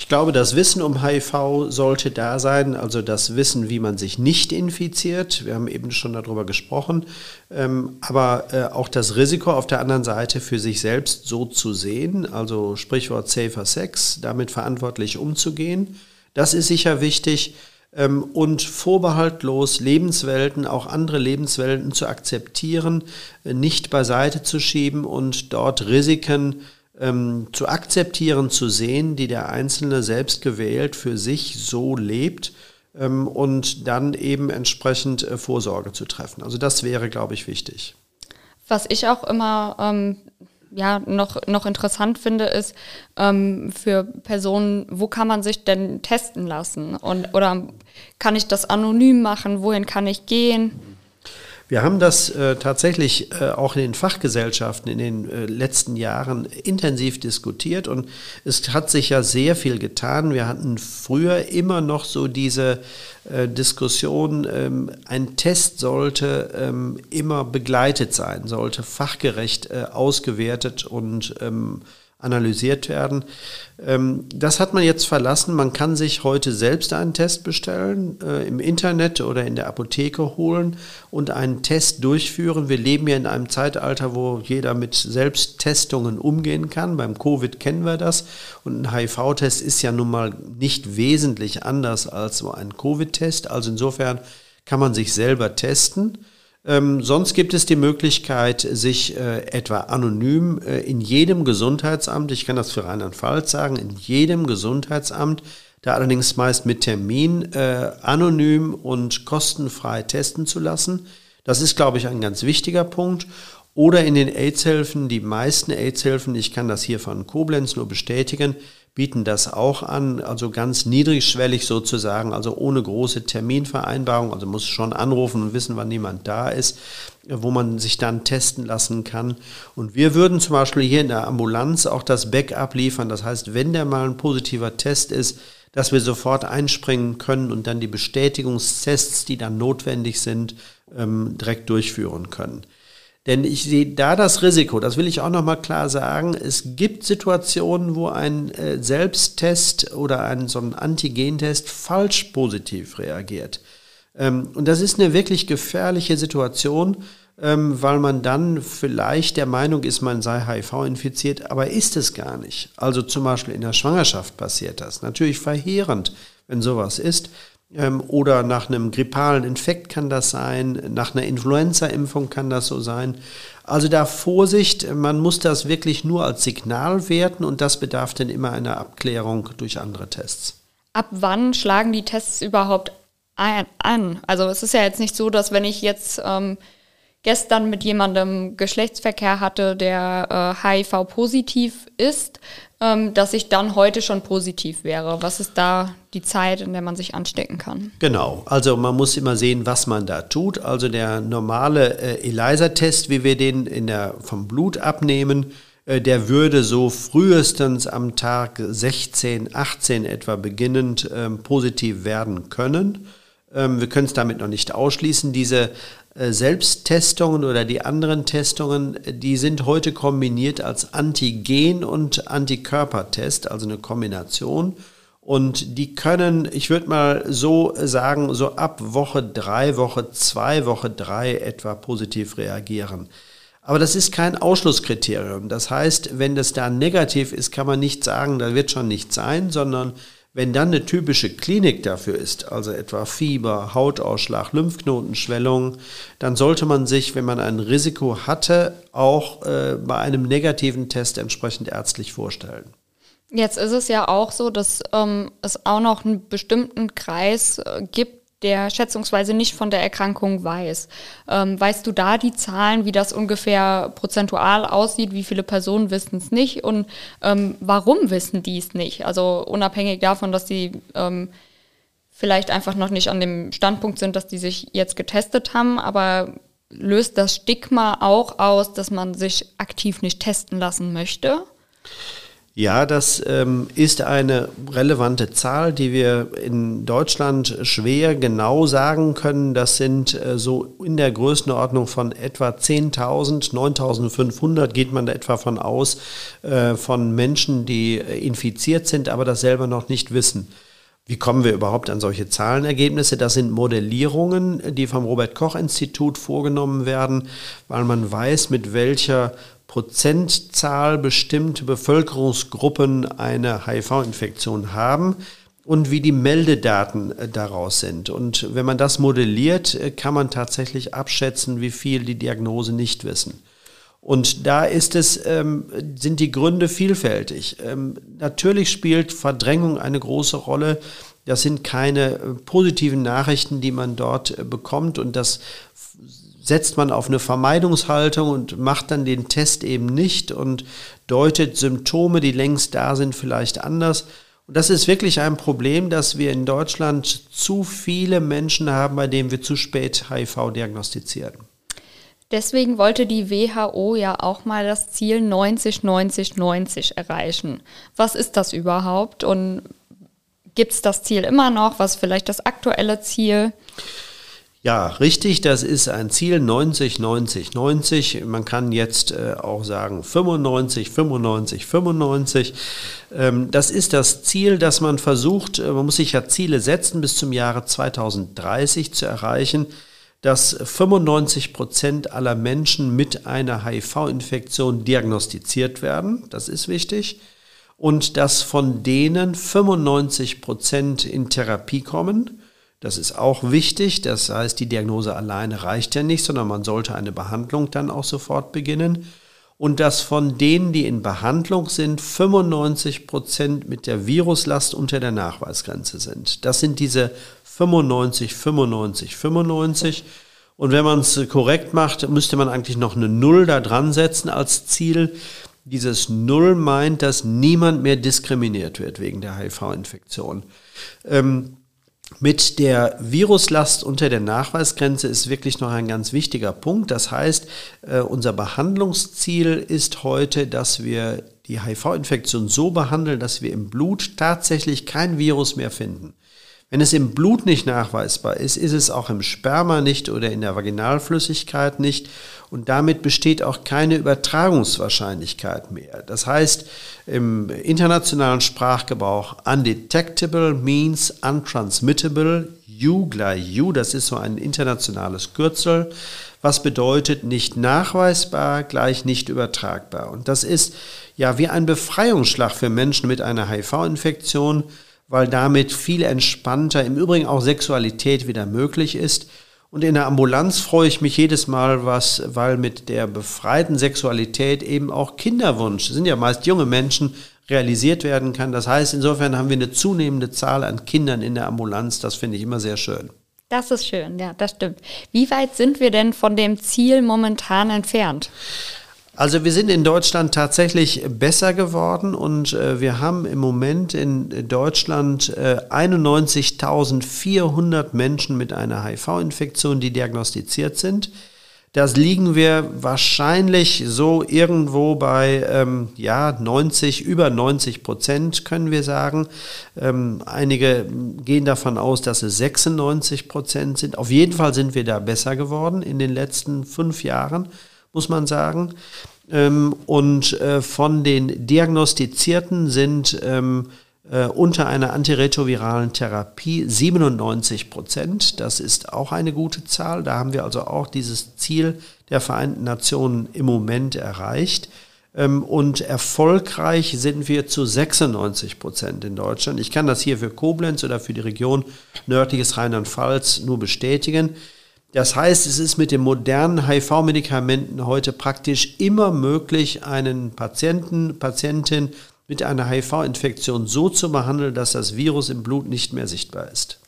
Ich glaube, das Wissen um HIV sollte da sein, also das Wissen, wie man sich nicht infiziert. Wir haben eben schon darüber gesprochen. Ähm, aber äh, auch das Risiko auf der anderen Seite für sich selbst so zu sehen, also Sprichwort Safer Sex, damit verantwortlich umzugehen. Das ist sicher wichtig. Ähm, und vorbehaltlos Lebenswelten, auch andere Lebenswelten zu akzeptieren, äh, nicht beiseite zu schieben und dort Risiken ähm, zu akzeptieren, zu sehen, die der Einzelne selbst gewählt für sich so lebt ähm, und dann eben entsprechend äh, Vorsorge zu treffen. Also das wäre, glaube ich, wichtig. Was ich auch immer ähm, ja, noch, noch interessant finde, ist ähm, für Personen, wo kann man sich denn testen lassen? Und, oder kann ich das anonym machen? Wohin kann ich gehen? Wir haben das äh, tatsächlich äh, auch in den Fachgesellschaften in den äh, letzten Jahren intensiv diskutiert und es hat sich ja sehr viel getan. Wir hatten früher immer noch so diese äh, Diskussion, ähm, ein Test sollte ähm, immer begleitet sein, sollte fachgerecht äh, ausgewertet und ähm, analysiert werden. Ähm, das hat man jetzt verlassen. Man kann sich heute selbst einen Test bestellen, äh, im Internet oder in der Apotheke holen und einen Test durchführen. Wir leben ja in einem Zeitalter, wo jeder mit Selbsttestungen umgehen kann. Beim Covid kennen wir das. Und ein HIV-Test ist ja nun mal nicht wesentlich anders als so ein Covid-Test. Also insofern kann man sich selber testen. Ähm, sonst gibt es die Möglichkeit, sich äh, etwa anonym äh, in jedem Gesundheitsamt, ich kann das für Rheinland-Pfalz sagen, in jedem Gesundheitsamt, da allerdings meist mit Termin, äh, anonym und kostenfrei testen zu lassen. Das ist, glaube ich, ein ganz wichtiger Punkt. Oder in den AIDS-Hilfen, die meisten AIDS-Hilfen, ich kann das hier von Koblenz nur bestätigen, bieten das auch an, also ganz niedrigschwellig sozusagen, also ohne große Terminvereinbarung, also muss schon anrufen und wissen, wann jemand da ist, wo man sich dann testen lassen kann. Und wir würden zum Beispiel hier in der Ambulanz auch das Backup liefern, das heißt, wenn der mal ein positiver Test ist, dass wir sofort einspringen können und dann die Bestätigungstests, die dann notwendig sind, ähm, direkt durchführen können. Denn ich sehe da das Risiko, das will ich auch nochmal klar sagen, es gibt Situationen, wo ein äh, Selbsttest oder ein, so ein Antigentest falsch positiv reagiert. Ähm, und das ist eine wirklich gefährliche Situation, ähm, weil man dann vielleicht der Meinung ist, man sei HIV-infiziert, aber ist es gar nicht. Also zum Beispiel in der Schwangerschaft passiert das. Natürlich verheerend, wenn sowas ist. Ähm, oder nach einem grippalen Infekt kann das sein, nach einer Influenza-Impfung kann das so sein. Also da Vorsicht, man muss das wirklich nur als Signal werten und das bedarf dann immer einer Abklärung durch andere Tests. Ab wann schlagen die Tests überhaupt an? Also es ist ja jetzt nicht so, dass wenn ich jetzt ähm, gestern mit jemandem Geschlechtsverkehr hatte, der äh, HIV-positiv ist, ähm, dass ich dann heute schon positiv wäre. Was ist da die Zeit, in der man sich anstecken kann? Genau, also man muss immer sehen, was man da tut. Also der normale äh, ELISA-Test, wie wir den in der, vom Blut abnehmen, äh, der würde so frühestens am Tag 16, 18 etwa beginnend ähm, positiv werden können. Ähm, wir können es damit noch nicht ausschließen. Diese Selbsttestungen oder die anderen Testungen, die sind heute kombiniert als Antigen- und Antikörpertest, also eine Kombination. Und die können, ich würde mal so sagen, so ab Woche drei, Woche zwei, Woche drei etwa positiv reagieren. Aber das ist kein Ausschlusskriterium. Das heißt, wenn das da negativ ist, kann man nicht sagen, da wird schon nichts sein, sondern Wenn dann eine typische Klinik dafür ist, also etwa Fieber, Hautausschlag, Lymphknotenschwellung, dann sollte man sich, wenn man ein Risiko hatte, auch äh, bei einem negativen Test entsprechend ärztlich vorstellen. Jetzt ist es ja auch so, dass ähm, es auch noch einen bestimmten Kreis äh, gibt, der schätzungsweise nicht von der Erkrankung weiß. Ähm, weißt du da die Zahlen, wie das ungefähr prozentual aussieht? Wie viele Personen wissen es nicht und ähm, warum wissen die es nicht? Also unabhängig davon, dass sie ähm, vielleicht einfach noch nicht an dem Standpunkt sind, dass die sich jetzt getestet haben, aber löst das Stigma auch aus, dass man sich aktiv nicht testen lassen möchte? Ja, das ähm, ist eine relevante Zahl, die wir in Deutschland schwer genau sagen können. Das sind äh, so in der Größenordnung von etwa 10.000, 9.500 geht man da etwa von aus, äh, von Menschen, die äh, infiziert sind, aber das selber noch nicht wissen. Wie kommen wir überhaupt an solche Zahlenergebnisse? Das sind Modellierungen, die vom Robert Koch Institut vorgenommen werden, weil man weiß, mit welcher Prozentzahl bestimmte Bevölkerungsgruppen eine HIV-Infektion haben und wie die Meldedaten äh, daraus sind. Und wenn man das modelliert, äh, kann man tatsächlich abschätzen, wie viel die Diagnose nicht wissen. Und da ist es, ähm, sind die Gründe vielfältig. Ähm, natürlich spielt Verdrängung eine große Rolle. Das sind keine äh, positiven Nachrichten, die man dort bekommt. Und das setzt man auf eine Vermeidungshaltung und macht dann den Test eben nicht und deutet Symptome, die längst da sind, vielleicht anders. Und das ist wirklich ein Problem, dass wir in Deutschland zu viele Menschen haben, bei denen wir zu spät HIV diagnostizieren. Deswegen wollte die WHO ja auch mal das Ziel 90, 90, 90 erreichen. Was ist das überhaupt und gibt es das Ziel immer noch? Was ist vielleicht das aktuelle Ziel? Ja, richtig, das ist ein Ziel 90, 90, 90. Man kann jetzt äh, auch sagen 95, 95, 95. Ähm, das ist das Ziel, das man versucht, äh, man muss sich ja Ziele setzen, bis zum Jahre 2030 zu erreichen, dass 95 Prozent aller Menschen mit einer HIV-Infektion diagnostiziert werden. Das ist wichtig. Und dass von denen 95 Prozent in Therapie kommen das ist auch wichtig. Das heißt, die Diagnose alleine reicht ja nicht, sondern man sollte eine Behandlung dann auch sofort beginnen. Und dass von denen, die in Behandlung sind, 95 Prozent mit der Viruslast unter der Nachweisgrenze sind. Das sind diese 95, 95, 95. Und wenn man es korrekt macht, müsste man eigentlich noch eine Null da dran setzen als Ziel. Dieses Null meint, dass niemand mehr diskriminiert wird wegen der HIV-Infektion. Ähm, mit der Viruslast unter der Nachweisgrenze ist wirklich noch ein ganz wichtiger Punkt. Das heißt, äh, unser Behandlungsziel ist heute, dass wir die HIV-Infektion so behandeln, dass wir im Blut tatsächlich kein Virus mehr finden. Wenn es im Blut nicht nachweisbar ist, ist es auch im Sperma nicht oder in der Vaginalflüssigkeit nicht. Und damit besteht auch keine Übertragungswahrscheinlichkeit mehr. Das heißt, im internationalen Sprachgebrauch undetectable means untransmittable. U gleich U, das ist so ein internationales Kürzel, was bedeutet nicht nachweisbar gleich nicht übertragbar. Und das ist ja wie ein Befreiungsschlag für Menschen mit einer HIV-Infektion weil damit viel entspannter, im Übrigen auch Sexualität wieder möglich ist. Und in der Ambulanz freue ich mich jedes Mal, was, weil mit der befreiten Sexualität eben auch Kinderwunsch, sind ja meist junge Menschen, realisiert werden kann. Das heißt, insofern haben wir eine zunehmende Zahl an Kindern in der Ambulanz. Das finde ich immer sehr schön. Das ist schön, ja, das stimmt. Wie weit sind wir denn von dem Ziel momentan entfernt? Also wir sind in Deutschland tatsächlich besser geworden und äh, wir haben im Moment in Deutschland äh, 91.400 Menschen mit einer HIV-Infektion, die diagnostiziert sind. Das liegen wir wahrscheinlich so irgendwo bei ähm, ja 90 über 90 Prozent können wir sagen. Ähm, einige gehen davon aus, dass es 96 Prozent sind. Auf jeden Fall sind wir da besser geworden in den letzten fünf Jahren muss man sagen. Ähm, und äh, von den Diagnostizierten sind ähm, äh, unter einer antiretroviralen Therapie 97 Prozent. Das ist auch eine gute Zahl. Da haben wir also auch dieses Ziel der Vereinten Nationen im Moment erreicht. Ähm, und erfolgreich sind wir zu 96 Prozent in Deutschland. Ich kann das hier für Koblenz oder für die Region nördliches Rheinland-Pfalz nur bestätigen. Das heißt, es ist mit den modernen HIV-Medikamenten heute praktisch immer möglich, einen Patienten, Patientin mit einer HIV-Infektion so zu behandeln, dass das Virus im Blut nicht mehr sichtbar ist.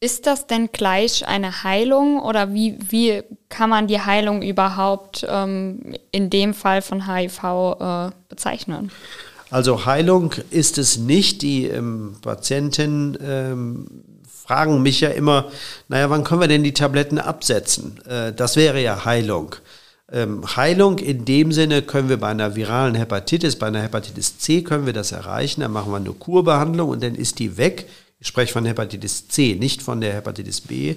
Ist das denn gleich eine Heilung oder wie, wie kann man die Heilung überhaupt ähm, in dem Fall von HIV äh, bezeichnen? Also Heilung ist es nicht. Die ähm, Patienten ähm, fragen mich ja immer, naja, wann können wir denn die Tabletten absetzen? Äh, das wäre ja Heilung. Ähm, Heilung in dem Sinne können wir bei einer viralen Hepatitis, bei einer Hepatitis C können wir das erreichen. Dann machen wir eine Kurbehandlung und dann ist die weg ich spreche von Hepatitis C, nicht von der Hepatitis B.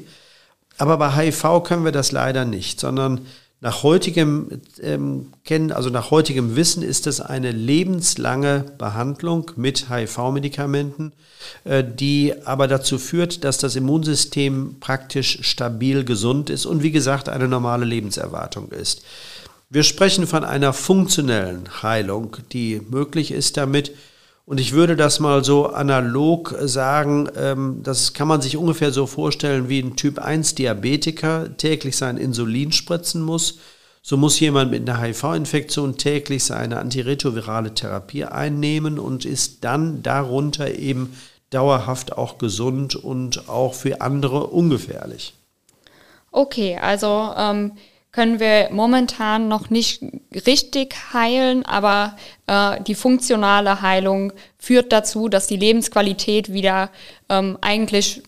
Aber bei HIV können wir das leider nicht, sondern nach heutigem ähm, Kennen, also nach heutigem Wissen ist es eine lebenslange Behandlung mit HIV-Medikamenten, äh, die aber dazu führt, dass das Immunsystem praktisch stabil gesund ist und wie gesagt eine normale Lebenserwartung ist. Wir sprechen von einer funktionellen Heilung, die möglich ist damit, und ich würde das mal so analog sagen, ähm, das kann man sich ungefähr so vorstellen, wie ein Typ 1 Diabetiker täglich sein Insulin spritzen muss. So muss jemand mit einer HIV-Infektion täglich seine antiretrovirale Therapie einnehmen und ist dann darunter eben dauerhaft auch gesund und auch für andere ungefährlich. Okay, also ähm, können wir momentan noch nicht richtig heilen, aber äh, die funktionale Heilung führt dazu, dass die Lebensqualität wieder ähm, eigentlich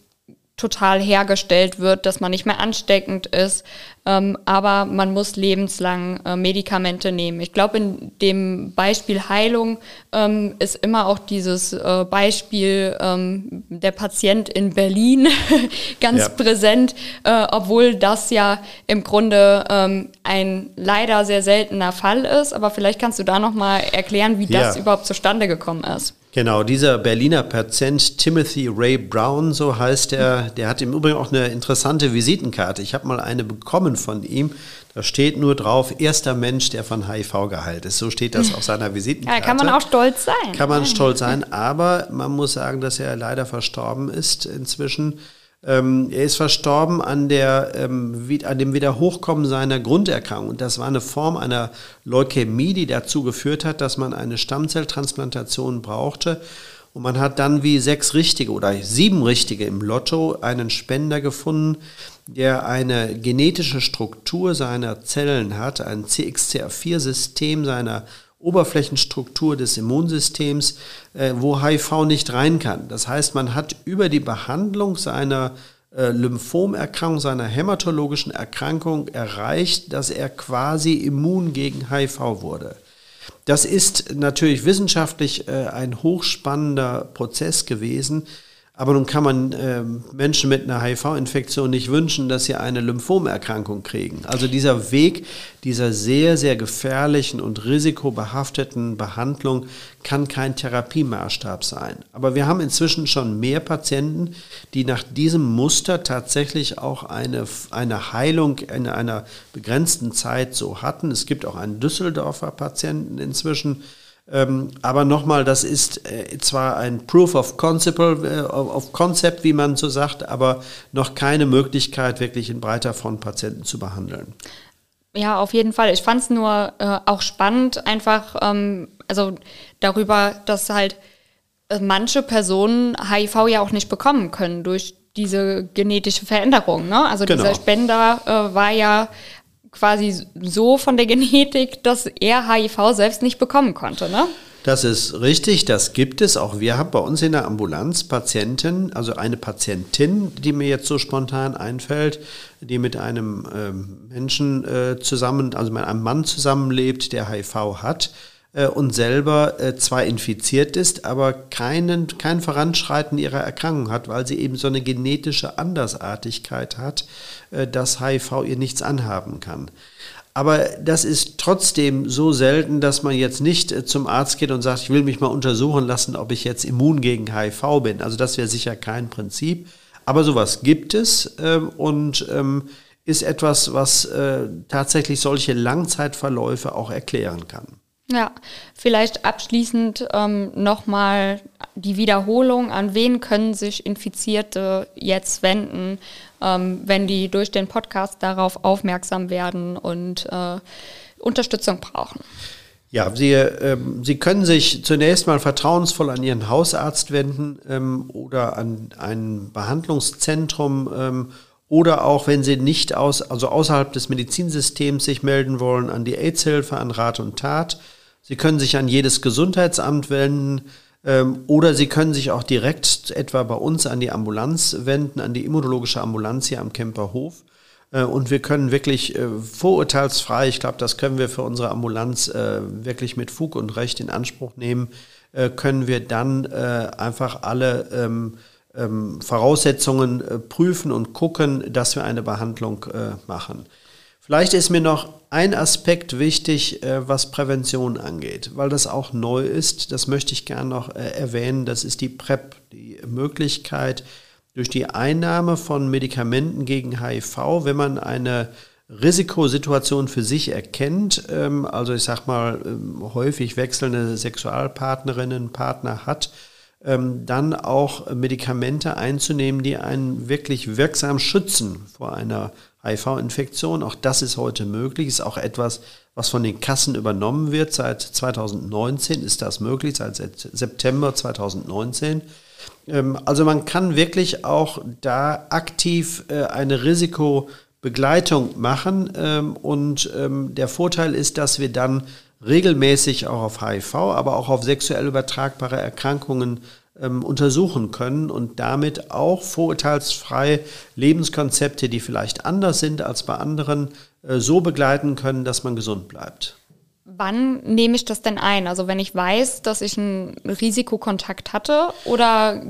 total hergestellt wird, dass man nicht mehr ansteckend ist, ähm, aber man muss lebenslang äh, Medikamente nehmen. Ich glaube, in dem Beispiel Heilung ähm, ist immer auch dieses äh, Beispiel ähm, der Patient in Berlin <laughs> ganz ja. präsent, äh, obwohl das ja im Grunde ähm, ein leider sehr seltener Fall ist. Aber vielleicht kannst du da noch mal erklären, wie das ja. überhaupt zustande gekommen ist. Genau, dieser Berliner Patient Timothy Ray Brown, so heißt er, der hat im Übrigen auch eine interessante Visitenkarte. Ich habe mal eine bekommen von ihm. Da steht nur drauf, erster Mensch, der von HIV geheilt ist. So steht das auf seiner Visitenkarte. Ja, kann man auch stolz sein. Kann man stolz sein, aber man muss sagen, dass er leider verstorben ist inzwischen. Ähm, er ist verstorben an, der, ähm, an dem Wiederhochkommen seiner Grunderkrankung. Und das war eine Form einer Leukämie, die dazu geführt hat, dass man eine Stammzelltransplantation brauchte. Und man hat dann wie sechs Richtige oder sieben Richtige im Lotto einen Spender gefunden, der eine genetische Struktur seiner Zellen hat, ein CXCR4-System seiner Oberflächenstruktur des Immunsystems, äh, wo HIV nicht rein kann. Das heißt, man hat über die Behandlung seiner äh, Lymphomerkrankung, seiner hämatologischen Erkrankung erreicht, dass er quasi immun gegen HIV wurde. Das ist natürlich wissenschaftlich äh, ein hochspannender Prozess gewesen, aber nun kann man äh, Menschen mit einer HIV-Infektion nicht wünschen, dass sie eine Lymphomerkrankung kriegen. Also dieser Weg dieser sehr, sehr gefährlichen und risikobehafteten Behandlung kann kein Therapiemaßstab sein. Aber wir haben inzwischen schon mehr Patienten, die nach diesem Muster tatsächlich auch eine, eine Heilung in einer begrenzten Zeit so hatten. Es gibt auch einen Düsseldorfer Patienten inzwischen, ähm, aber nochmal, das ist äh, zwar ein Proof of Concept, äh, of Concept, wie man so sagt, aber noch keine Möglichkeit, wirklich in breiter Front Patienten zu behandeln. Ja, auf jeden Fall. Ich fand es nur äh, auch spannend, einfach, ähm, also darüber, dass halt äh, manche Personen HIV ja auch nicht bekommen können durch diese genetische Veränderung. Ne? Also genau. dieser Spender äh, war ja quasi so von der Genetik, dass er HIV selbst nicht bekommen konnte, ne? Das ist richtig, das gibt es. Auch wir haben bei uns in der Ambulanz Patienten, also eine Patientin, die mir jetzt so spontan einfällt, die mit einem ähm, Menschen äh, zusammen, also mit einem Mann zusammenlebt, der HIV hat äh, und selber äh, zwar infiziert ist, aber keinen, kein Voranschreiten ihrer Erkrankung hat, weil sie eben so eine genetische Andersartigkeit hat, dass HIV ihr nichts anhaben kann. Aber das ist trotzdem so selten, dass man jetzt nicht äh, zum Arzt geht und sagt, ich will mich mal untersuchen lassen, ob ich jetzt immun gegen HIV bin. Also das wäre sicher kein Prinzip. Aber sowas gibt es ähm, und ähm, ist etwas, was äh, tatsächlich solche Langzeitverläufe auch erklären kann. Ja, vielleicht abschließend ähm, nochmal die Wiederholung. An wen können sich Infizierte jetzt wenden, ähm, wenn die durch den Podcast darauf aufmerksam werden und äh, Unterstützung brauchen? Ja, Sie, ähm, Sie können sich zunächst mal vertrauensvoll an Ihren Hausarzt wenden ähm, oder an ein Behandlungszentrum ähm, oder auch, wenn Sie nicht aus, also außerhalb des Medizinsystems sich melden wollen, an die AIDS-Hilfe, an Rat und Tat. Sie können sich an jedes Gesundheitsamt wenden ähm, oder Sie können sich auch direkt etwa bei uns an die Ambulanz wenden, an die immunologische Ambulanz hier am Kemperhof. Äh, und wir können wirklich äh, vorurteilsfrei, ich glaube, das können wir für unsere Ambulanz äh, wirklich mit Fug und Recht in Anspruch nehmen, können wir dann einfach alle ähm, ähm, Voraussetzungen prüfen und gucken, dass wir eine Behandlung machen. Vielleicht ist mir noch ein Aspekt wichtig, was Prävention angeht, weil das auch neu ist. Das möchte ich gerne noch erwähnen. Das ist die PrEP, die Möglichkeit, durch die Einnahme von Medikamenten gegen HIV, wenn man eine Risikosituation für sich erkennt, ähm, also ich sag mal ähm, häufig wechselnde Sexualpartnerinnen, Partner hat, ähm, dann auch Medikamente einzunehmen, die einen wirklich wirksam schützen vor einer HIV-Infektion. Auch das ist heute möglich, ist auch etwas, was von den Kassen übernommen wird. Seit 2019 ist das möglich, seit September 2019. Ähm, also man kann wirklich auch da aktiv äh, eine Risikobegleitung machen ähm, und ähm, der Vorteil ist, dass wir dann regelmäßig auch auf HIV, aber auch auf sexuell übertragbare Erkrankungen untersuchen können und damit auch vorurteilsfrei Lebenskonzepte, die vielleicht anders sind als bei anderen, äh, so begleiten können, dass man gesund bleibt. Wann nehme ich das denn ein? Also wenn ich weiß, dass ich einen Risikokontakt hatte oder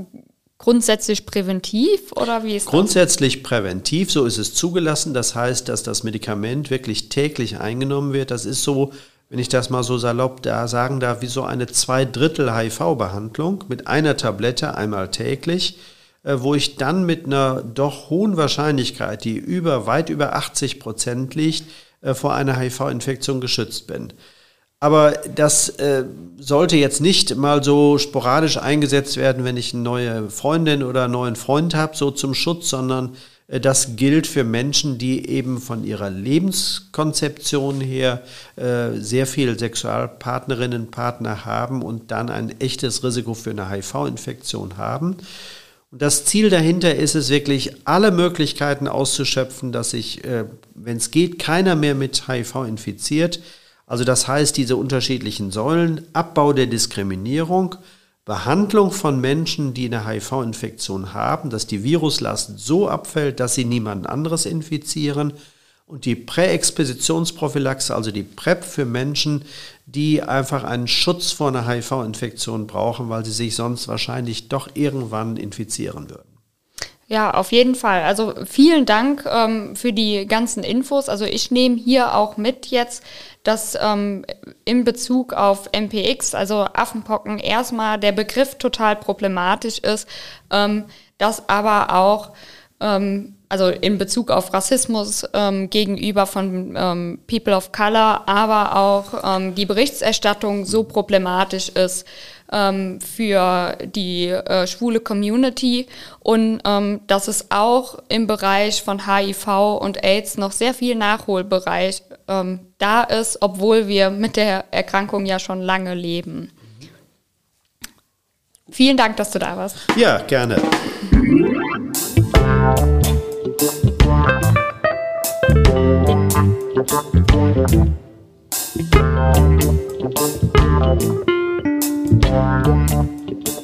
grundsätzlich präventiv oder wie ist Grundsätzlich das? präventiv, so ist es zugelassen. Das heißt, dass das Medikament wirklich täglich eingenommen wird. Das ist so, wenn ich das mal so salopp da sagen darf, wie so eine Zweidrittel HIV-Behandlung mit einer Tablette einmal täglich, äh, wo ich dann mit einer doch hohen Wahrscheinlichkeit, die über weit über 80 Prozent liegt, äh, vor einer HIV-Infektion geschützt bin. Aber das äh, sollte jetzt nicht mal so sporadisch eingesetzt werden, wenn ich eine neue Freundin oder einen neuen Freund habe, so zum Schutz, sondern das gilt für Menschen, die eben von ihrer Lebenskonzeption her äh, sehr viel Sexualpartnerinnen, Partner haben und dann ein echtes Risiko für eine HIV-Infektion haben. Und das Ziel dahinter ist es wirklich, alle Möglichkeiten auszuschöpfen, dass sich, äh, wenn es geht, keiner mehr mit HIV infiziert. Also das heißt, diese unterschiedlichen Säulen, Abbau der Diskriminierung, Behandlung von Menschen, die eine HIV-Infektion haben, dass die Viruslast so abfällt, dass sie niemand anderes infizieren und die Präexpositionsprophylaxe, also die PrEP für Menschen, die einfach einen Schutz vor einer HIV-Infektion brauchen, weil sie sich sonst wahrscheinlich doch irgendwann infizieren würden. Ja, auf jeden Fall. Also vielen Dank ähm, für die ganzen Infos. Also ich nehme hier auch mit jetzt, dass ähm, in Bezug auf MPX, also Affenpocken, erstmal der Begriff total problematisch ist, ähm, dass aber auch ähm, also in Bezug auf Rassismus ähm, gegenüber von ähm, People of Color, aber auch ähm, die Berichterstattung so problematisch ist ähm, für die äh, schwule Community und ähm, dass es auch im Bereich von HIV und AIDS noch sehr viel Nachholbereich ähm, da ist, obwohl wir mit der Erkrankung ja schon lange leben. Vielen Dank, dass du da warst. Ja, gerne. Thank Thank you.